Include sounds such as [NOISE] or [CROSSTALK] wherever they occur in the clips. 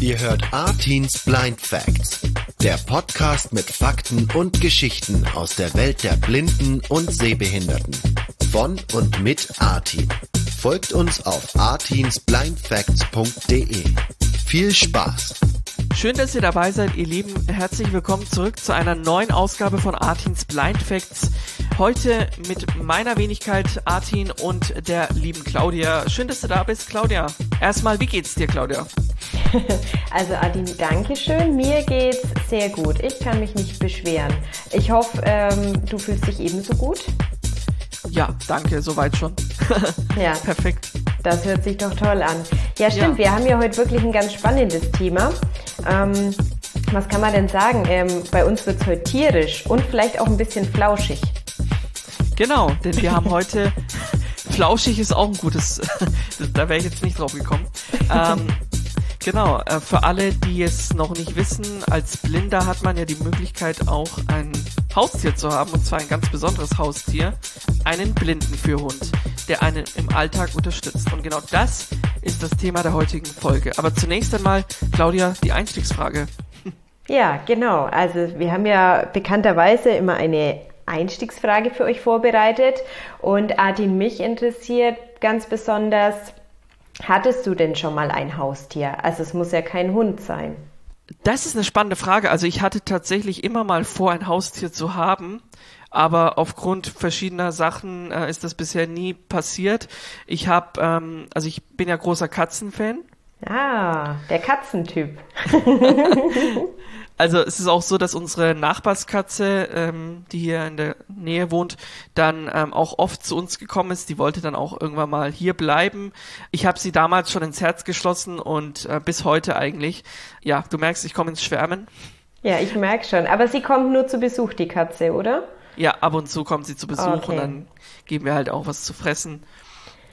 Ihr hört Artins Blind Facts, der Podcast mit Fakten und Geschichten aus der Welt der Blinden und Sehbehinderten. Von und mit Artin. Folgt uns auf artinsblindfacts.de. Viel Spaß! Schön, dass ihr dabei seid, ihr Lieben. Herzlich willkommen zurück zu einer neuen Ausgabe von Artins Blind Facts. Heute mit meiner Wenigkeit Artin und der lieben Claudia. Schön, dass du da bist, Claudia. Erstmal, wie geht's dir, Claudia? [LAUGHS] Also Artin, danke schön. Mir geht's sehr gut. Ich kann mich nicht beschweren. Ich hoffe, ähm, du fühlst dich ebenso gut. Ja, danke, soweit schon. [LAUGHS] ja. Perfekt. Das hört sich doch toll an. Ja, stimmt. Ja. Wir haben ja heute wirklich ein ganz spannendes Thema. Ähm, was kann man denn sagen? Ähm, bei uns wird's heute tierisch und vielleicht auch ein bisschen flauschig. Genau, denn wir haben heute [LAUGHS] flauschig ist auch ein gutes, da wäre ich jetzt nicht drauf gekommen. Ähm, genau, äh, für alle, die es noch nicht wissen, als Blinder hat man ja die Möglichkeit auch ein Haustier zu haben, und zwar ein ganz besonderes Haustier, einen Blindenführhund, der einen im Alltag unterstützt. Und genau das ist das Thema der heutigen Folge. Aber zunächst einmal, Claudia, die Einstiegsfrage. Ja, genau. Also wir haben ja bekannterweise immer eine Einstiegsfrage für euch vorbereitet. Und Adin, mich interessiert ganz besonders, hattest du denn schon mal ein Haustier? Also es muss ja kein Hund sein. Das ist eine spannende Frage. Also ich hatte tatsächlich immer mal vor, ein Haustier zu haben, aber aufgrund verschiedener Sachen äh, ist das bisher nie passiert. Ich habe, ähm, also ich bin ja großer Katzenfan. Ah, der Katzentyp. [LAUGHS] Also es ist auch so, dass unsere Nachbarskatze, ähm, die hier in der Nähe wohnt, dann ähm, auch oft zu uns gekommen ist. Die wollte dann auch irgendwann mal hier bleiben. Ich habe sie damals schon ins Herz geschlossen und äh, bis heute eigentlich. Ja, du merkst, ich komme ins Schwärmen. Ja, ich merke schon. Aber sie kommt nur zu Besuch, die Katze, oder? Ja, ab und zu kommt sie zu Besuch okay. und dann geben wir halt auch was zu fressen.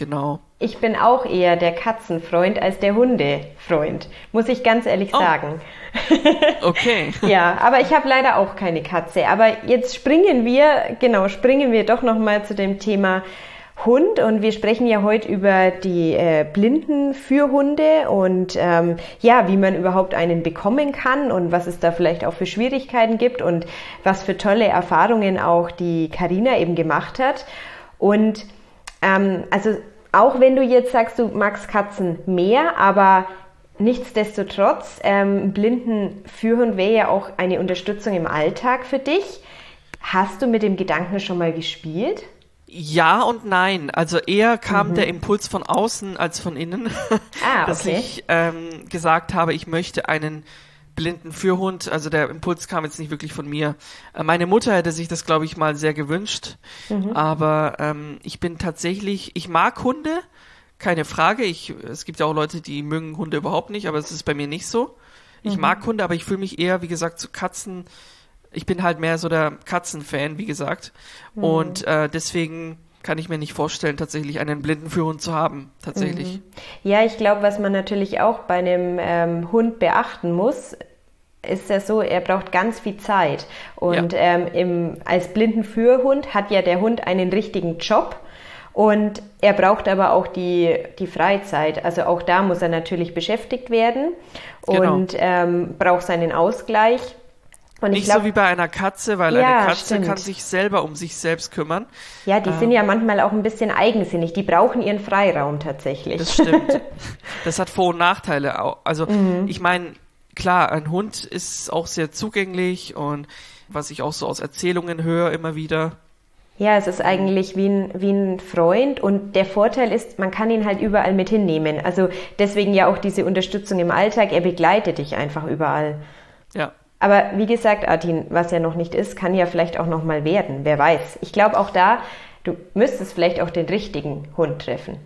Genau. Ich bin auch eher der Katzenfreund als der Hundefreund, muss ich ganz ehrlich oh. sagen. [LAUGHS] Okay. ja, aber ich habe leider auch keine Katze. Aber jetzt springen wir, genau, springen wir doch nochmal zu dem Thema Hund und wir sprechen ja heute über die äh, Blinden für Hunde und ähm, ja, wie man überhaupt einen bekommen kann und was es da vielleicht auch für Schwierigkeiten gibt und was für tolle Erfahrungen auch die Karina eben gemacht hat. Und ähm, also auch wenn du jetzt sagst, du magst Katzen mehr, aber nichtsdestotrotz, ähm, blinden Führhund wäre ja auch eine Unterstützung im Alltag für dich. Hast du mit dem Gedanken schon mal gespielt? Ja und nein. Also eher kam mhm. der Impuls von außen als von innen, [LAUGHS] ah, okay. dass ich ähm, gesagt habe, ich möchte einen blinden Führhund. Also der Impuls kam jetzt nicht wirklich von mir. Äh, meine Mutter hätte sich das, glaube ich, mal sehr gewünscht. Mhm. Aber ähm, ich bin tatsächlich, ich mag Hunde, keine Frage. Ich, es gibt ja auch Leute, die mögen Hunde überhaupt nicht, aber es ist bei mir nicht so. Ich mhm. mag Hunde, aber ich fühle mich eher, wie gesagt, zu Katzen. Ich bin halt mehr so der Katzenfan, wie gesagt. Mhm. Und äh, deswegen kann ich mir nicht vorstellen, tatsächlich einen blinden Führhund zu haben. Tatsächlich. Mhm. Ja, ich glaube, was man natürlich auch bei einem ähm, Hund beachten muss, ist ja so, er braucht ganz viel Zeit. Und ja. ähm, im, als blinden Führhund hat ja der Hund einen richtigen Job. Und er braucht aber auch die, die Freizeit. Also auch da muss er natürlich beschäftigt werden genau. und ähm, braucht seinen Ausgleich. Und Nicht glaub, so wie bei einer Katze, weil ja, eine Katze stimmt. kann sich selber um sich selbst kümmern. Ja, die ähm, sind ja manchmal auch ein bisschen eigensinnig. Die brauchen ihren Freiraum tatsächlich. Das stimmt. [LAUGHS] das hat Vor- und Nachteile auch. Also mhm. ich meine, klar, ein Hund ist auch sehr zugänglich und was ich auch so aus Erzählungen höre immer wieder. Ja, es ist eigentlich wie ein, wie ein Freund und der Vorteil ist, man kann ihn halt überall mit hinnehmen. Also deswegen ja auch diese Unterstützung im Alltag, er begleitet dich einfach überall. Ja. Aber wie gesagt, Artin, was ja noch nicht ist, kann ja vielleicht auch noch mal werden. Wer weiß. Ich glaube auch da, du müsstest vielleicht auch den richtigen Hund treffen.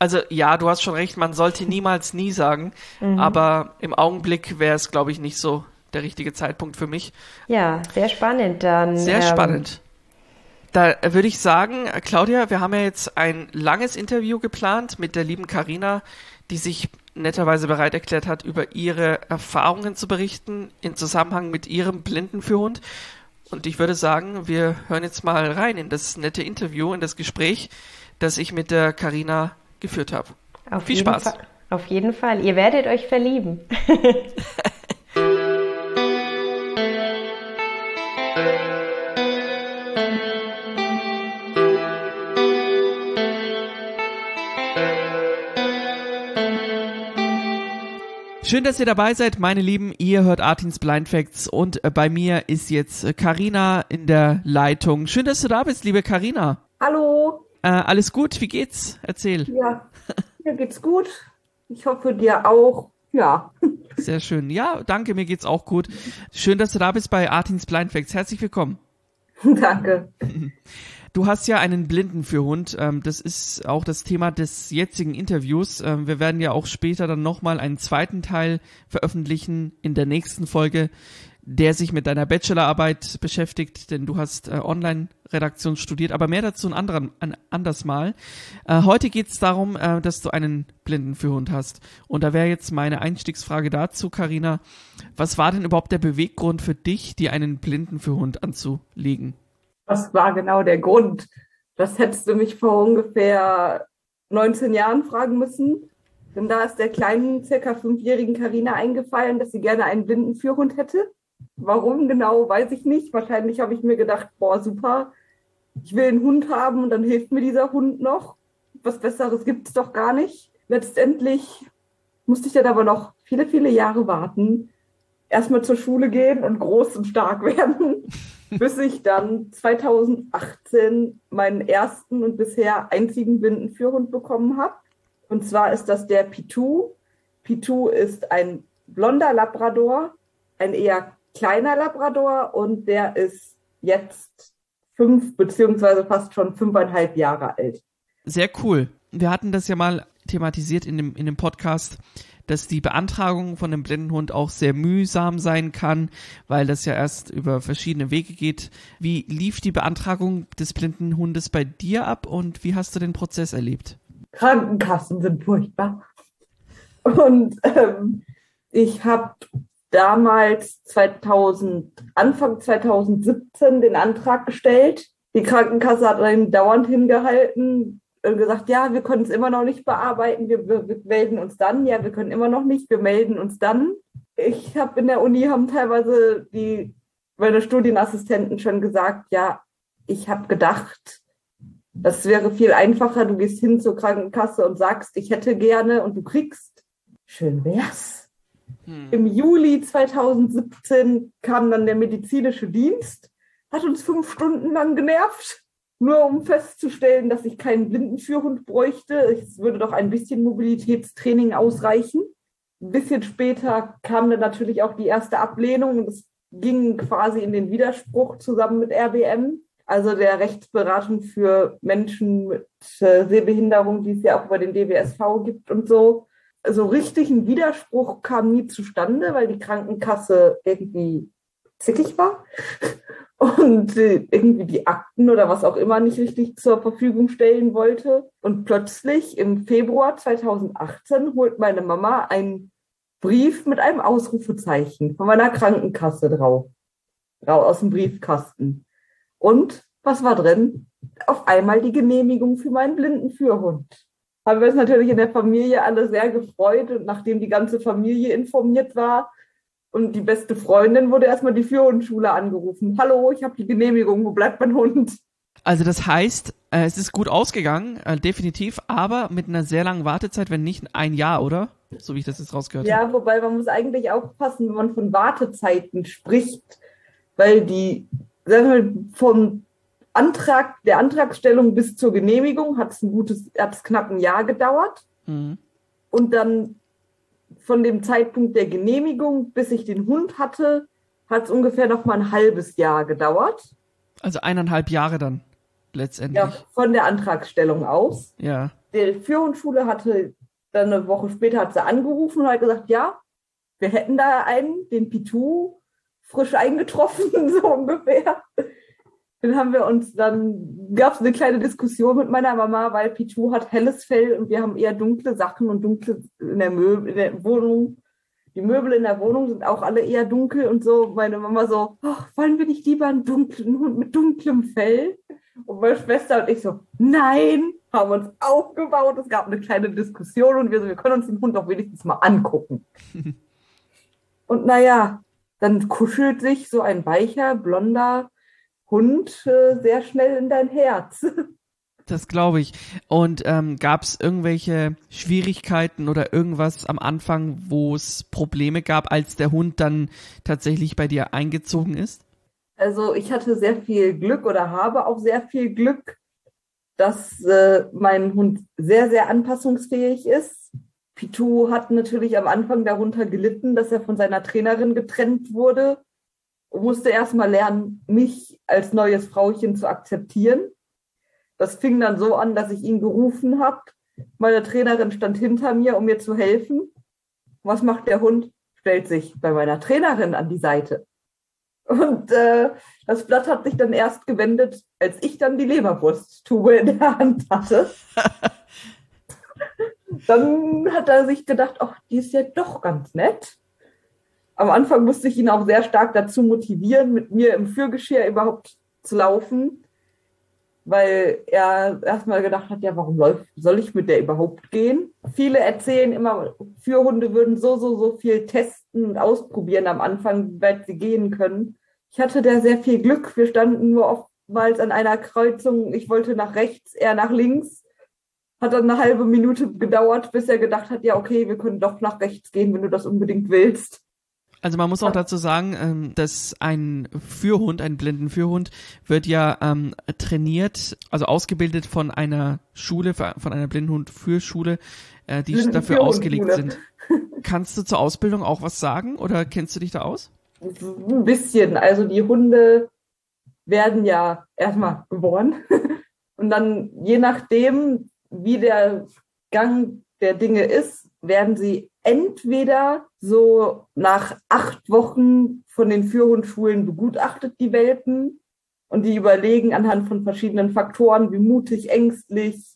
Also ja, du hast schon recht, man sollte niemals nie sagen, mhm. aber im Augenblick wäre es, glaube ich, nicht so der richtige Zeitpunkt für mich. Ja, sehr spannend dann. Sehr ähm, spannend. Da würde ich sagen, Claudia, wir haben ja jetzt ein langes Interview geplant mit der lieben Karina, die sich netterweise bereit erklärt hat, über ihre Erfahrungen zu berichten in Zusammenhang mit ihrem Blindenführhund. Und ich würde sagen, wir hören jetzt mal rein in das nette Interview, in das Gespräch, das ich mit der Karina geführt habe. Auf Viel Spaß. Fall. Auf jeden Fall. Ihr werdet euch verlieben. [LAUGHS] Schön, dass ihr dabei seid, meine Lieben. Ihr hört Artins Blind Facts und äh, bei mir ist jetzt Karina in der Leitung. Schön, dass du da bist, liebe Karina. Hallo. Äh, alles gut? Wie geht's? Erzähl. Ja, mir geht's gut. Ich hoffe dir auch. Ja. Sehr schön. Ja, danke, mir geht's auch gut. Schön, dass du da bist bei Artins Blind Facts. Herzlich willkommen. [LAUGHS] Danke. Du hast ja einen Blinden für Hund. Ähm, das ist auch das Thema des jetzigen Interviews. Ähm, wir werden ja auch später dann nochmal einen zweiten Teil veröffentlichen in der nächsten Folge, der sich mit deiner Bachelorarbeit beschäftigt, denn du hast äh, Online-Redaktion studiert, aber mehr dazu ein, anderen, ein anders Mal. Äh, heute geht es darum, äh, dass du einen Blinden für Hund hast. Und da wäre jetzt meine Einstiegsfrage dazu, Karina. Was war denn überhaupt der Beweggrund für dich, dir einen Blinden für Hund anzulegen? Was war genau der Grund? Das hättest du mich vor ungefähr 19 Jahren fragen müssen. Denn da ist der kleinen, circa fünfjährigen Karina eingefallen, dass sie gerne einen blinden Führhund hätte. Warum genau, weiß ich nicht. Wahrscheinlich habe ich mir gedacht, boah, super, ich will einen Hund haben und dann hilft mir dieser Hund noch. Was Besseres gibt es doch gar nicht. Letztendlich musste ich dann aber noch viele, viele Jahre warten. Erstmal zur Schule gehen und groß und stark [LAUGHS] werden bis ich dann 2018 meinen ersten und bisher einzigen Blindenführhund bekommen habe. Und zwar ist das der Pitou. Pitou ist ein blonder Labrador, ein eher kleiner Labrador und der ist jetzt fünf beziehungsweise fast schon fünfeinhalb Jahre alt. Sehr cool. Wir hatten das ja mal thematisiert in dem, in dem Podcast, dass die Beantragung von einem Blindenhund auch sehr mühsam sein kann, weil das ja erst über verschiedene Wege geht. Wie lief die Beantragung des Blindenhundes bei dir ab und wie hast du den Prozess erlebt? Krankenkassen sind furchtbar. Und ähm, ich habe damals 2000, Anfang 2017 den Antrag gestellt. Die Krankenkasse hat einen dauernd hingehalten, gesagt, ja, wir können es immer noch nicht bearbeiten, wir, wir, wir, melden uns dann. Ja, wir können immer noch nicht, wir melden uns dann. Ich habe in der Uni haben teilweise die meine Studienassistenten schon gesagt, ja, ich habe gedacht, das wäre viel einfacher, du gehst hin zur Krankenkasse und sagst, ich hätte gerne und du kriegst. Schön wär's. Hm. Im Juli 2017 kam dann der medizinische Dienst, hat uns fünf Stunden lang genervt nur um festzustellen, dass ich keinen Blindenführhund bräuchte. Es würde doch ein bisschen Mobilitätstraining ausreichen. Ein bisschen später kam dann natürlich auch die erste Ablehnung und es ging quasi in den Widerspruch zusammen mit RBM, also der Rechtsberatung für Menschen mit äh, Sehbehinderung, die es ja auch über den DWSV gibt und so. So richtig ein Widerspruch kam nie zustande, weil die Krankenkasse irgendwie zickig war [LAUGHS] und irgendwie die Akten oder was auch immer nicht richtig zur Verfügung stellen wollte. Und plötzlich im Februar 2018 holt meine Mama einen Brief mit einem Ausrufezeichen von meiner Krankenkasse drauf, aus dem Briefkasten. Und was war drin? Auf einmal die Genehmigung für meinen blinden Führhund. Haben wir uns natürlich in der Familie alle sehr gefreut und nachdem die ganze Familie informiert war, und die beste Freundin wurde erstmal die Führhundschule angerufen. Hallo, ich habe die Genehmigung, wo bleibt mein Hund? Also das heißt, äh, es ist gut ausgegangen, äh, definitiv, aber mit einer sehr langen Wartezeit, wenn nicht ein Jahr, oder? So wie ich das jetzt rausgehört habe. Ja, wobei man muss eigentlich aufpassen, wenn man von Wartezeiten spricht, weil die, sagen wir, vom Antrag, der Antragstellung bis zur Genehmigung hat es ein gutes, hat es knapp ein Jahr gedauert. Mhm. Und dann von dem Zeitpunkt der Genehmigung, bis ich den Hund hatte, hat es ungefähr noch mal ein halbes Jahr gedauert. Also eineinhalb Jahre dann letztendlich. Ja, von der Antragstellung aus. Ja. Die Führungsschule hatte dann eine Woche später hat sie angerufen und hat gesagt, ja, wir hätten da einen, den Pitou, frisch eingetroffen, [LAUGHS] so ungefähr. Dann haben wir uns, dann gab es eine kleine Diskussion mit meiner Mama, weil Pichu hat helles Fell und wir haben eher dunkle Sachen und dunkle in der, Möbel, in der Wohnung. Die Möbel in der Wohnung sind auch alle eher dunkel und so. Meine Mama so, oh, wollen wir nicht lieber einen dunklen Hund mit dunklem Fell? Und meine Schwester und ich so, nein, haben uns aufgebaut, es gab eine kleine Diskussion und wir so, wir können uns den Hund doch wenigstens mal angucken. [LAUGHS] und naja, dann kuschelt sich so ein weicher, blonder Hund äh, sehr schnell in dein Herz. [LAUGHS] Das glaube ich. Und ähm, gab es irgendwelche Schwierigkeiten oder irgendwas am Anfang, wo es Probleme gab, als der Hund dann tatsächlich bei dir eingezogen ist? Also ich hatte sehr viel Glück oder habe auch sehr viel Glück, dass äh, mein Hund sehr, sehr anpassungsfähig ist. Pitou hat natürlich am Anfang darunter gelitten, dass er von seiner Trainerin getrennt wurde musste erstmal lernen, mich als neues Frauchen zu akzeptieren. Das fing dann so an, dass ich ihn gerufen habe. Meine Trainerin stand hinter mir, um mir zu helfen. Was macht der Hund? Stellt sich bei meiner Trainerin an die Seite. Und äh, das Blatt hat sich dann erst gewendet, als ich dann die Leberwursttube in der Hand hatte. [LAUGHS] dann hat er sich gedacht, ach, die ist ja doch ganz nett. Am Anfang musste ich ihn auch sehr stark dazu motivieren, mit mir im Fürgeschirr überhaupt zu laufen weil er erstmal gedacht hat, ja, warum soll ich mit der überhaupt gehen? Viele erzählen immer, Führhunde würden so, so, so viel testen und ausprobieren am Anfang, wie weit sie gehen können. Ich hatte da sehr viel Glück. Wir standen nur oftmals an einer Kreuzung. Ich wollte nach rechts, er nach links. Hat dann eine halbe Minute gedauert, bis er gedacht hat, ja, okay, wir können doch nach rechts gehen, wenn du das unbedingt willst. Also man muss auch dazu sagen, ähm, dass ein Führhund, ein blinden Führhund, wird ja ähm, trainiert, also ausgebildet von einer Schule, von einer Blindenhund-Führschule, äh, die Blinden dafür ausgelegt sind. Kannst du zur Ausbildung auch was sagen oder kennst du dich da aus? Ein bisschen. Also die Hunde werden ja erstmal geboren [LAUGHS] und dann je nachdem, wie der Gang der Dinge ist, werden sie entweder so nach acht Wochen von den Führhundschulen begutachtet, die Welpen, und die überlegen anhand von verschiedenen Faktoren, wie mutig, ängstlich,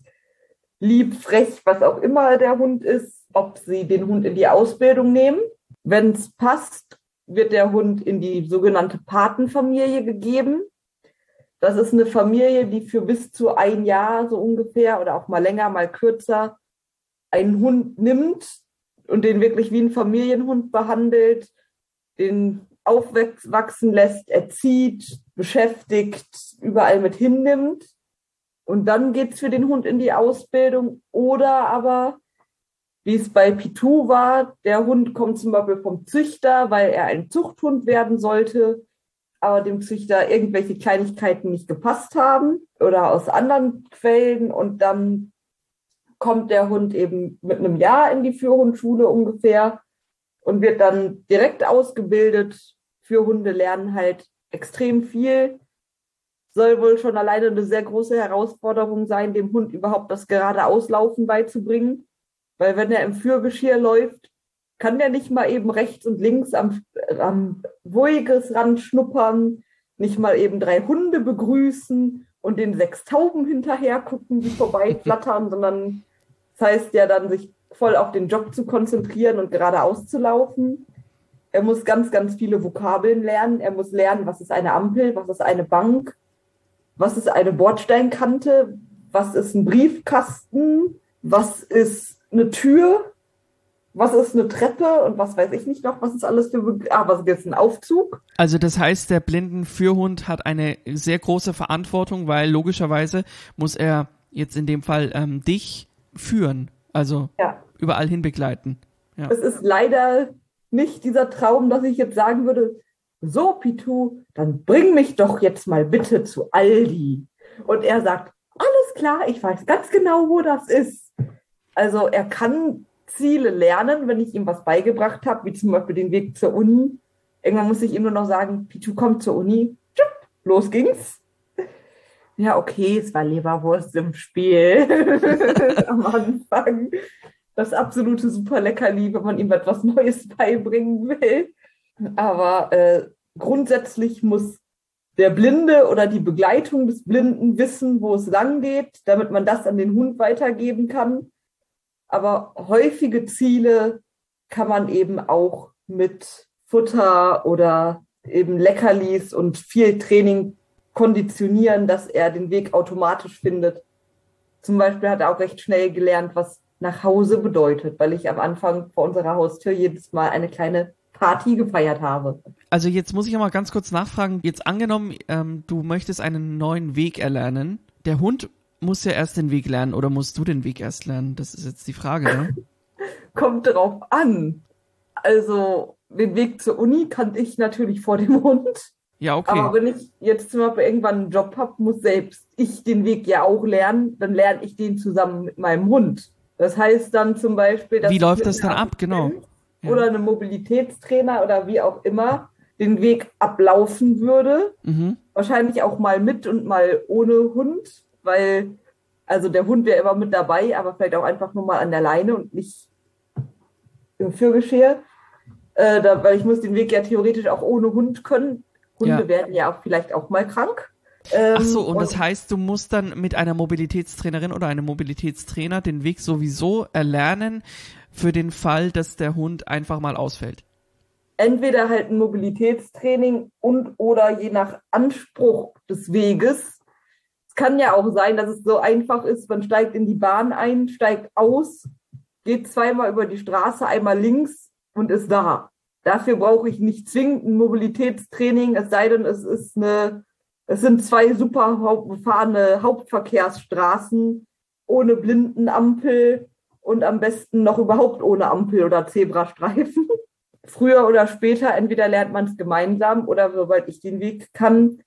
lieb, frech, was auch immer der Hund ist, ob sie den Hund in die Ausbildung nehmen. Wenn es passt, wird der Hund in die sogenannte Patenfamilie gegeben. Das ist eine Familie, die für bis zu ein Jahr so ungefähr oder auch mal länger, mal kürzer einen Hund nimmt und den wirklich wie ein Familienhund behandelt, den aufwachsen lässt, erzieht, beschäftigt, überall mit hinnimmt. Und dann geht es für den Hund in die Ausbildung. Oder aber, wie es bei Pitou war, der Hund kommt zum Beispiel vom Züchter, weil er ein Zuchthund werden sollte, aber dem Züchter irgendwelche Kleinigkeiten nicht gepasst haben oder aus anderen Quellen. Und dann kommt der Hund eben mit einem Jahr in die Führhundschule ungefähr und wird dann direkt ausgebildet. Führhunde lernen halt extrem viel. Soll wohl schon alleine eine sehr große Herausforderung sein, dem Hund überhaupt das gerade Auslaufen beizubringen. Weil wenn er im Führgeschirr läuft, kann der nicht mal eben rechts und links am, am Wegesrand schnuppern, nicht mal eben drei Hunde begrüßen und den sechs Tauben hinterher gucken, die vorbeiflattern, [LAUGHS] sondern das heißt ja dann, sich voll auf den Job zu konzentrieren und geradeaus zu laufen. Er muss ganz, ganz viele Vokabeln lernen. Er muss lernen, was ist eine Ampel, was ist eine Bank, was ist eine Bordsteinkante, was ist ein Briefkasten, was ist eine Tür, was ist eine Treppe und was weiß ich nicht noch, was ist alles für, ah, was ist ein Aufzug? Also das heißt, der Blindenführhund hat eine sehr große Verantwortung, weil logischerweise muss er jetzt in dem Fall ähm, dich führen, also ja. überall hin begleiten. Ja. Es ist leider nicht dieser Traum, dass ich jetzt sagen würde, so Pitu, dann bring mich doch jetzt mal bitte zu Aldi. Und er sagt, alles klar, ich weiß ganz genau, wo das ist. Also er kann Ziele lernen, wenn ich ihm was beigebracht habe, wie zum Beispiel den Weg zur Uni. Irgendwann muss ich ihm nur noch sagen, Pitu kommt zur Uni. Los ging's ja, okay, es war Leberwurst im Spiel [LAUGHS] am Anfang. Das absolute Superleckerli, wenn man ihm etwas Neues beibringen will. Aber äh, grundsätzlich muss der Blinde oder die Begleitung des Blinden wissen, wo es lang geht, damit man das an den Hund weitergeben kann. Aber häufige Ziele kann man eben auch mit Futter oder eben Leckerlis und viel Training konditionieren, dass er den Weg automatisch findet. zum Beispiel hat er auch recht schnell gelernt, was nach Hause bedeutet, weil ich am Anfang vor unserer Haustür jedes Mal eine kleine Party gefeiert habe. Also jetzt muss ich mal ganz kurz nachfragen. Jetzt angenommen, ähm, du möchtest einen neuen Weg erlernen. Der Hund muss ja erst den Weg lernen oder musst du den Weg erst lernen? Das ist jetzt die Frage, ne? [LAUGHS] Kommt drauf an. Also den Weg zur Uni kannte ich natürlich vor dem Hund. Ja, okay. Aber wenn ich jetzt zum Beispiel irgendwann einen Job habe, muss selbst ich den Weg ja auch lernen, dann lerne ich den zusammen mit meinem Hund. Das heißt dann zum Beispiel, dass. Wie läuft das dann ab, genau? Ja. Oder eine Mobilitätstrainer oder wie auch immer den Weg ablaufen würde. Mhm. Wahrscheinlich auch mal mit und mal ohne Hund, weil, also der Hund wäre immer mit dabei, aber vielleicht auch einfach nur mal an der Leine und nicht im Fürgeschirr. Äh, da, weil ich muss den Weg ja theoretisch auch ohne Hund können. Hunde ja. werden ja auch vielleicht auch mal krank. Ähm, Ach so, und, und, das heißt, du musst dann mit einer Mobilitätstrainerin oder einem Mobilitätstrainer den Weg sowieso erlernen für den Fall, dass der Hund einfach mal ausfällt. Entweder halt ein Mobilitätstraining und oder je nach Anspruch des Weges. Es kann ja auch sein, dass es so einfach ist, man steigt in die Bahn ein, steigt aus, geht zweimal über die Straße, einmal links und ist da. Dafür brauche ich nicht zwingend ein Mobilitätstraining, es sei denn, es ist eine, es sind zwei super befahrene Hauptverkehrsstraßen ohne Blindenampel und am besten noch überhaupt ohne Ampel oder Zebrastreifen. [LAUGHS] Früher oder später, entweder lernt man es gemeinsam oder sobald ich den Weg kann,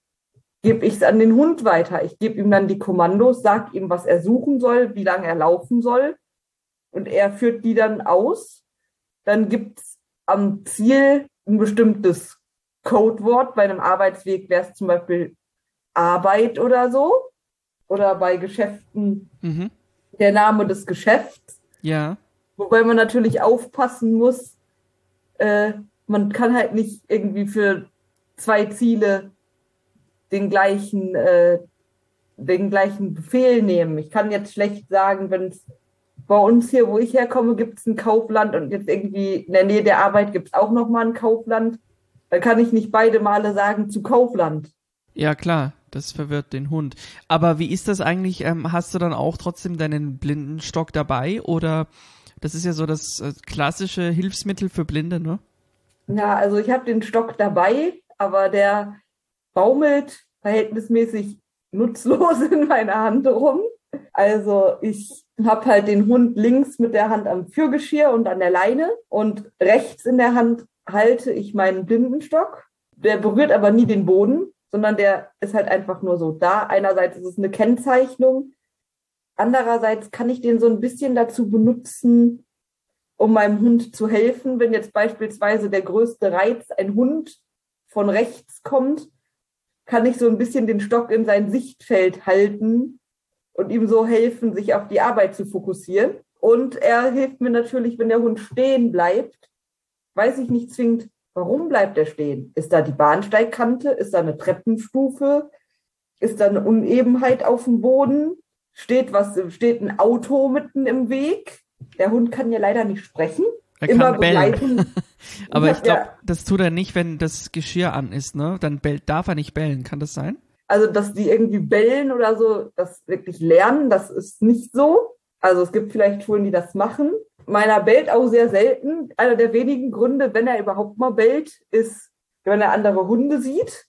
gebe ich es an den Hund weiter. Ich gebe ihm dann die Kommandos, sage ihm, was er suchen soll, wie lange er laufen soll. Und er führt die dann aus. Dann gibt es am Ziel ein bestimmtes Codewort. Bei einem Arbeitsweg wäre es zum Beispiel Arbeit oder so. Oder bei Geschäften mhm. der Name des Geschäfts. Ja. Wobei man natürlich aufpassen muss, äh, man kann halt nicht irgendwie für zwei Ziele den gleichen, äh, den gleichen Befehl nehmen. Ich kann jetzt schlecht sagen, wenn es bei uns hier, wo ich herkomme, gibt es ein Kaufland und jetzt irgendwie in der Nähe der Arbeit gibt es auch nochmal ein Kaufland. Da kann ich nicht beide Male sagen zu Kaufland. Ja, klar, das verwirrt den Hund. Aber wie ist das eigentlich? Ähm, hast du dann auch trotzdem deinen Blindenstock dabei oder das ist ja so das äh, klassische Hilfsmittel für Blinde, ne? Ja, also ich habe den Stock dabei, aber der baumelt verhältnismäßig nutzlos [LAUGHS] in meiner Hand rum. Also ich habe halt den Hund links mit der Hand am Fürgeschirr und an der Leine und rechts in der Hand halte ich meinen Blindenstock. Der berührt aber nie den Boden, sondern der ist halt einfach nur so da. Einerseits ist es eine Kennzeichnung, andererseits kann ich den so ein bisschen dazu benutzen, um meinem Hund zu helfen, wenn jetzt beispielsweise der größte Reiz ein Hund von rechts kommt, kann ich so ein bisschen den Stock in sein Sichtfeld halten und ihm so helfen, sich auf die Arbeit zu fokussieren. Und er hilft mir natürlich, wenn der Hund stehen bleibt, weiß ich nicht zwingend, warum bleibt er stehen? Ist da die Bahnsteigkante? Ist da eine Treppenstufe? Ist da eine Unebenheit auf dem Boden? Steht was, steht ein Auto mitten im Weg? Der Hund kann ja leider nicht sprechen. Er Immer kann bellen. [LAUGHS] Aber ich glaube, ja. das tut er nicht, wenn das Geschirr an ist, ne? Dann bellt, darf er nicht bellen. Kann das sein? Also, dass die irgendwie bellen oder so, das wirklich lernen, das ist nicht so. Also es gibt vielleicht Schulen, die das machen. Meiner bellt auch sehr selten. Einer der wenigen Gründe, wenn er überhaupt mal bellt, ist, wenn er andere Hunde sieht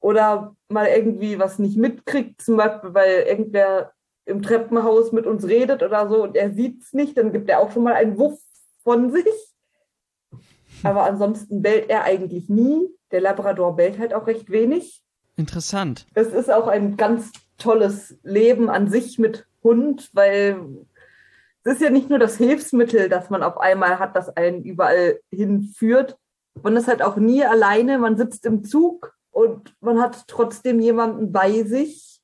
oder mal irgendwie was nicht mitkriegt, zum Beispiel, weil irgendwer im Treppenhaus mit uns redet oder so und er sieht es nicht, dann gibt er auch schon mal einen Wuff von sich. Aber ansonsten bellt er eigentlich nie. Der Labrador bellt halt auch recht wenig. Interessant. Es ist auch ein ganz tolles Leben an sich mit Hund, weil es ist ja nicht nur das Hilfsmittel, das man auf einmal hat, das einen überall hinführt. Man ist halt auch nie alleine, man sitzt im Zug und man hat trotzdem jemanden bei sich.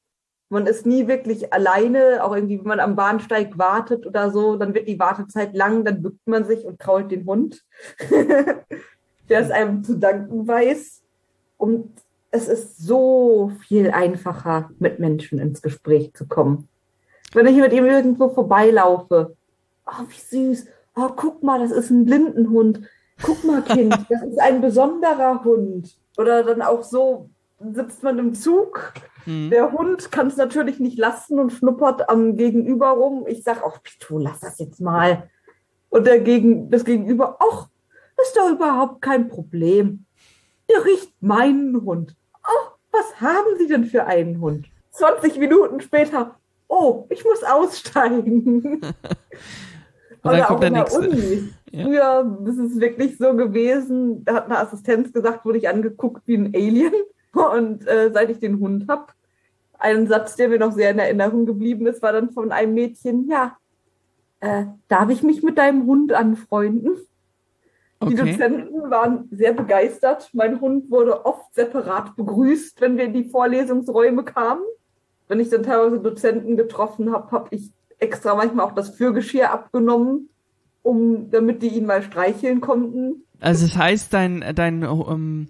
Man ist nie wirklich alleine, auch irgendwie, wenn man am Bahnsteig wartet oder so, dann wird die Wartezeit lang, dann bückt man sich und krault den Hund, [LAUGHS] der es einem zu danken weiß. Und es ist so viel einfacher, mit Menschen ins Gespräch zu kommen. Wenn ich mit ihm irgendwo vorbeilaufe, oh, wie süß, oh, guck mal, das ist ein Blindenhund. Guck mal, Kind, [LAUGHS] das ist ein besonderer Hund. Oder dann auch so, sitzt man im Zug. Mhm. Der Hund kann es natürlich nicht lassen und schnuppert am Gegenüber rum. Ich sage auch, du lass das jetzt mal. Und der Gegen, das Gegenüber, ach, ist doch überhaupt kein Problem. Ihr riecht meinen Hund. Haben Sie denn für einen Hund? 20 Minuten später, oh, ich muss aussteigen. [LAUGHS] Oder auch in der nächste. Uni. Ja. Früher ist es wirklich so gewesen, da hat eine Assistenz gesagt, wurde ich angeguckt wie ein Alien. [LAUGHS] Und äh, seit ich den Hund habe, ein Satz, der mir noch sehr in Erinnerung geblieben ist, war dann von einem Mädchen, ja, äh, darf ich mich mit deinem Hund anfreunden? Okay. Die Dozenten waren sehr begeistert. Mein Hund wurde oft separat begrüßt, wenn wir in die Vorlesungsräume kamen. Wenn ich dann teilweise Dozenten getroffen habe, habe ich extra manchmal auch das Fürgeschirr abgenommen, um, damit die ihn mal streicheln konnten. Also das heißt, dein, dein ähm,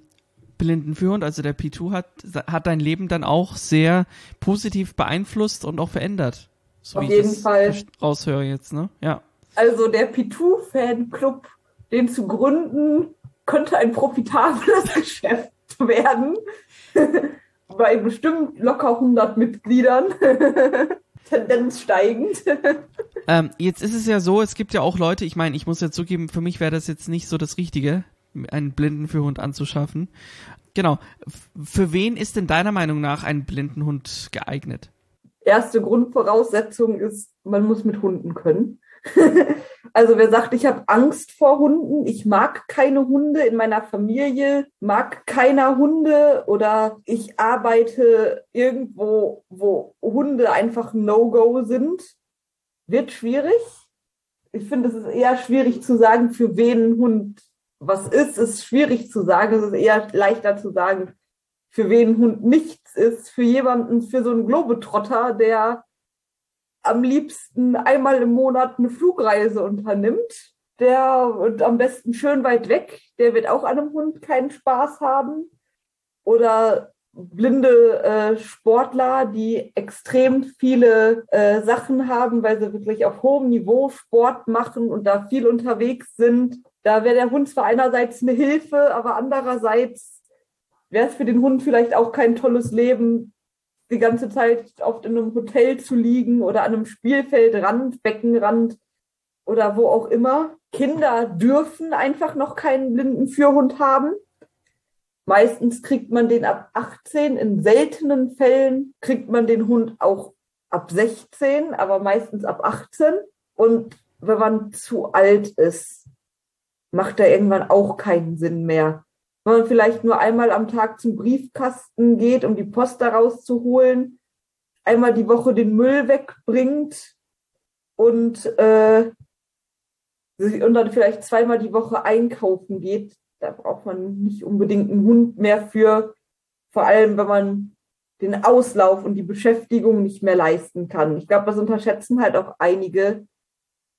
Blindenführhund, also der P2, hat, hat dein Leben dann auch sehr positiv beeinflusst und auch verändert. So Auf jeden Fall. Raushöre jetzt, ne? Ja. Also der P2-Fanclub, den zu gründen, könnte ein profitables [LAUGHS] Geschäft werden. [LAUGHS] Bei bestimmt locker 100 Mitgliedern. [LAUGHS] Tendenz steigend. Ähm, jetzt ist es ja so, es gibt ja auch Leute, ich meine, ich muss ja zugeben, für mich wäre das jetzt nicht so das Richtige, einen Blindenführhund anzuschaffen. Genau. Für wen ist denn deiner Meinung nach ein Blindenhund geeignet? Erste Grundvoraussetzung ist, man muss mit Hunden können. Also wer sagt, ich habe Angst vor Hunden, ich mag keine Hunde in meiner Familie, mag keiner Hunde oder ich arbeite irgendwo, wo Hunde einfach No-Go sind, wird schwierig. Ich finde, es ist eher schwierig zu sagen, für wen ein Hund was ist, ist schwierig zu sagen. Es ist eher leichter zu sagen, für wen ein Hund nichts ist. Für jemanden, für so einen Globetrotter, der am liebsten einmal im Monat eine Flugreise unternimmt, der und am besten schön weit weg, der wird auch an einem Hund keinen Spaß haben. Oder blinde äh, Sportler, die extrem viele äh, Sachen haben, weil sie wirklich auf hohem Niveau Sport machen und da viel unterwegs sind. Da wäre der Hund zwar einerseits eine Hilfe, aber andererseits wäre es für den Hund vielleicht auch kein tolles Leben, die ganze Zeit oft in einem Hotel zu liegen oder an einem Spielfeldrand, Beckenrand oder wo auch immer. Kinder dürfen einfach noch keinen blinden Führhund haben. Meistens kriegt man den ab 18. In seltenen Fällen kriegt man den Hund auch ab 16, aber meistens ab 18. Und wenn man zu alt ist, macht er irgendwann auch keinen Sinn mehr wenn man vielleicht nur einmal am Tag zum Briefkasten geht, um die Post daraus zu holen, einmal die Woche den Müll wegbringt und, äh, und dann vielleicht zweimal die Woche einkaufen geht, da braucht man nicht unbedingt einen Hund mehr für, vor allem wenn man den Auslauf und die Beschäftigung nicht mehr leisten kann. Ich glaube, das unterschätzen halt auch einige,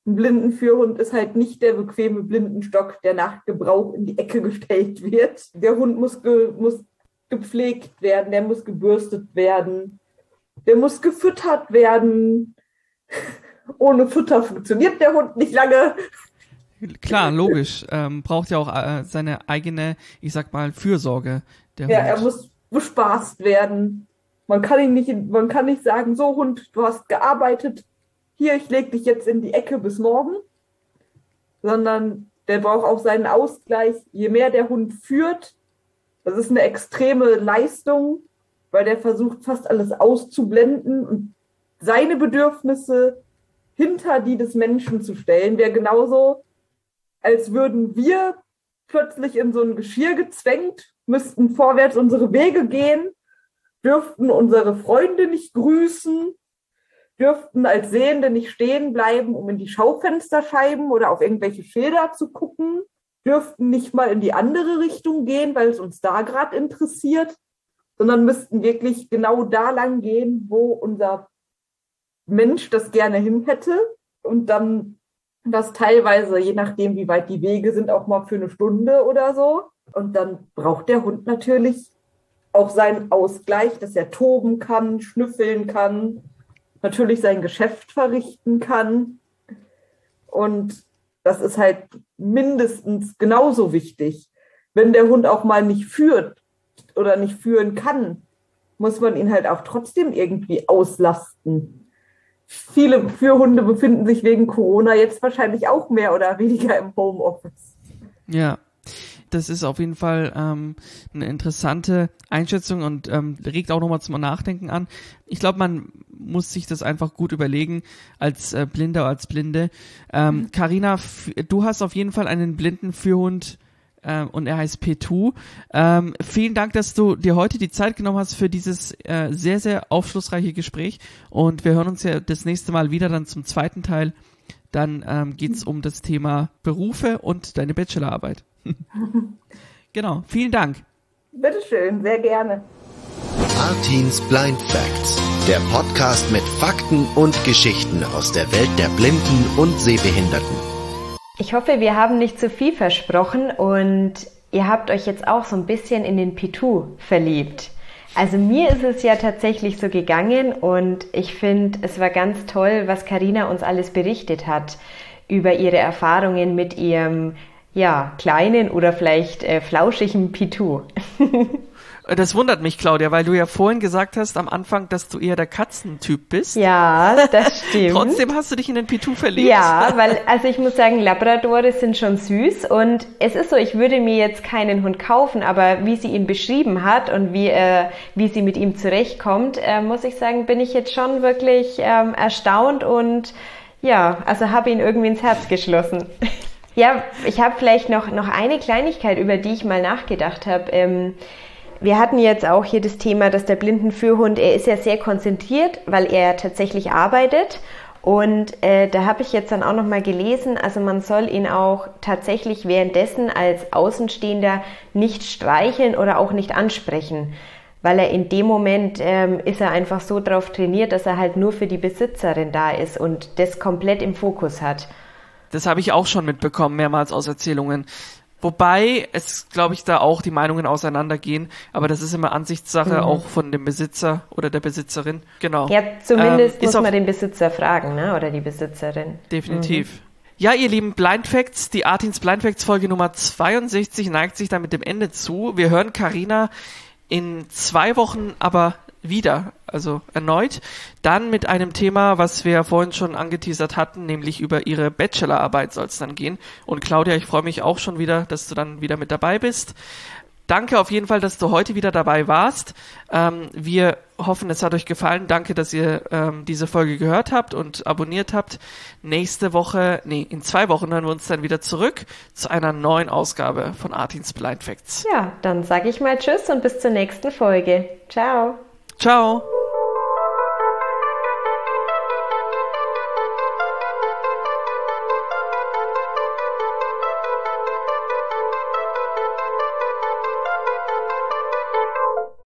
ein Blindenführhund ist halt nicht der bequeme Blindenstock, der nach Gebrauch in die Ecke gestellt wird. Der Hund muss, ge muss gepflegt werden, der muss gebürstet werden, der muss gefüttert werden. [LAUGHS] Ohne Futter funktioniert der Hund nicht lange. Klar, logisch. Ähm, braucht ja auch äh, seine eigene, ich sag mal, Fürsorge. Der ja, Hund. er muss bespaßt werden. Man kann ihn nicht, man kann nicht sagen, so Hund, du hast gearbeitet, hier, ich leg dich jetzt in die Ecke bis morgen, sondern der braucht auch seinen Ausgleich. Je mehr der Hund führt, das ist eine extreme Leistung, weil der versucht fast alles auszublenden und seine Bedürfnisse hinter die des Menschen zu stellen, wäre genauso, als würden wir plötzlich in so ein Geschirr gezwängt, müssten vorwärts unsere Wege gehen, dürften unsere Freunde nicht grüßen, dürften als Sehende nicht stehen bleiben, um in die Schaufensterscheiben oder auf irgendwelche Schilder zu gucken, dürften nicht mal in die andere Richtung gehen, weil es uns da gerade interessiert, sondern müssten wirklich genau da lang gehen, wo unser Mensch das gerne hin hätte und dann das teilweise, je nachdem, wie weit die Wege sind, auch mal für eine Stunde oder so. Und dann braucht der Hund natürlich auch seinen Ausgleich, dass er toben kann, schnüffeln kann, natürlich sein Geschäft verrichten kann. Und das ist halt mindestens genauso wichtig. Wenn der Hund auch mal nicht führt, oder nicht führen kann, muss man ihn halt auch trotzdem irgendwie auslasten. Viele Führhunde befinden sich wegen Corona jetzt wahrscheinlich auch mehr oder weniger im Homeoffice. Ja, das ist auf jeden Fall ähm, eine interessante Einschätzung und ähm, regt auch nochmal zum Nachdenken an. Ich glaube, man muss sich das einfach gut überlegen als äh, Blinder als Blinde. Ähm, Carina, ähm, du hast auf jeden Fall einen blinden Führhund äh, und er heißt P2. Ähm, vielen Dank, dass du dir heute die Zeit genommen hast für dieses äh, sehr, sehr aufschlussreiche Gespräch und wir hören uns ja das nächste Mal wieder dann zum zweiten Teil. Dann ähm, geht es um das Thema Berufe und deine Bachelorarbeit. [LAUGHS] genau, vielen Dank. Bitteschön, sehr gerne. Artins Blind Facts, der Podcast mit Fakten und Geschichten aus der Welt der Blinden und Sehbehinderten. Ich hoffe, wir haben nicht zu viel versprochen und ihr habt euch jetzt auch so ein bisschen in den Pitu verliebt. Also mir ist es ja tatsächlich so gegangen und ich finde, es war ganz toll, was Karina uns alles berichtet hat über ihre Erfahrungen mit ihrem ja, kleinen oder vielleicht äh, flauschigen Pitu. Das wundert mich, Claudia, weil du ja vorhin gesagt hast am Anfang, dass du eher der Katzentyp bist. Ja, das [LAUGHS] stimmt. Trotzdem hast du dich in den Pitu verliebt. Ja, weil, also ich muss sagen, Labradore sind schon süß und es ist so, ich würde mir jetzt keinen Hund kaufen, aber wie sie ihn beschrieben hat und wie, äh, wie sie mit ihm zurechtkommt, äh, muss ich sagen, bin ich jetzt schon wirklich ähm, erstaunt und ja, also habe ihn irgendwie ins Herz geschlossen. [LAUGHS] Ja, ich habe vielleicht noch, noch eine Kleinigkeit, über die ich mal nachgedacht habe. Ähm, wir hatten jetzt auch hier das Thema, dass der Blindenführhund, er ist ja sehr konzentriert, weil er tatsächlich arbeitet. Und äh, da habe ich jetzt dann auch noch mal gelesen, also man soll ihn auch tatsächlich währenddessen als Außenstehender nicht streicheln oder auch nicht ansprechen, weil er in dem Moment ähm, ist er einfach so drauf trainiert, dass er halt nur für die Besitzerin da ist und das komplett im Fokus hat. Das habe ich auch schon mitbekommen, mehrmals aus Erzählungen. Wobei es, glaube ich, da auch die Meinungen auseinandergehen, aber das ist immer Ansichtssache mhm. auch von dem Besitzer oder der Besitzerin. Genau. Ja, zumindest ähm, muss man den Besitzer fragen, ne? Oder die Besitzerin. Definitiv. Mhm. Ja, ihr lieben Blind Facts, die Artins Blind Facts Folge Nummer 62 neigt sich dann mit dem Ende zu. Wir hören Karina in zwei Wochen aber wieder, also erneut. Dann mit einem Thema, was wir vorhin schon angeteasert hatten, nämlich über ihre Bachelorarbeit soll es dann gehen. Und Claudia, ich freue mich auch schon wieder, dass du dann wieder mit dabei bist. Danke auf jeden Fall, dass du heute wieder dabei warst. Ähm, wir hoffen, es hat euch gefallen. Danke, dass ihr ähm, diese Folge gehört habt und abonniert habt. Nächste Woche, nee, in zwei Wochen hören wir uns dann wieder zurück zu einer neuen Ausgabe von Artins Blind Facts. Ja, dann sage ich mal Tschüss und bis zur nächsten Folge. Ciao. Ciao!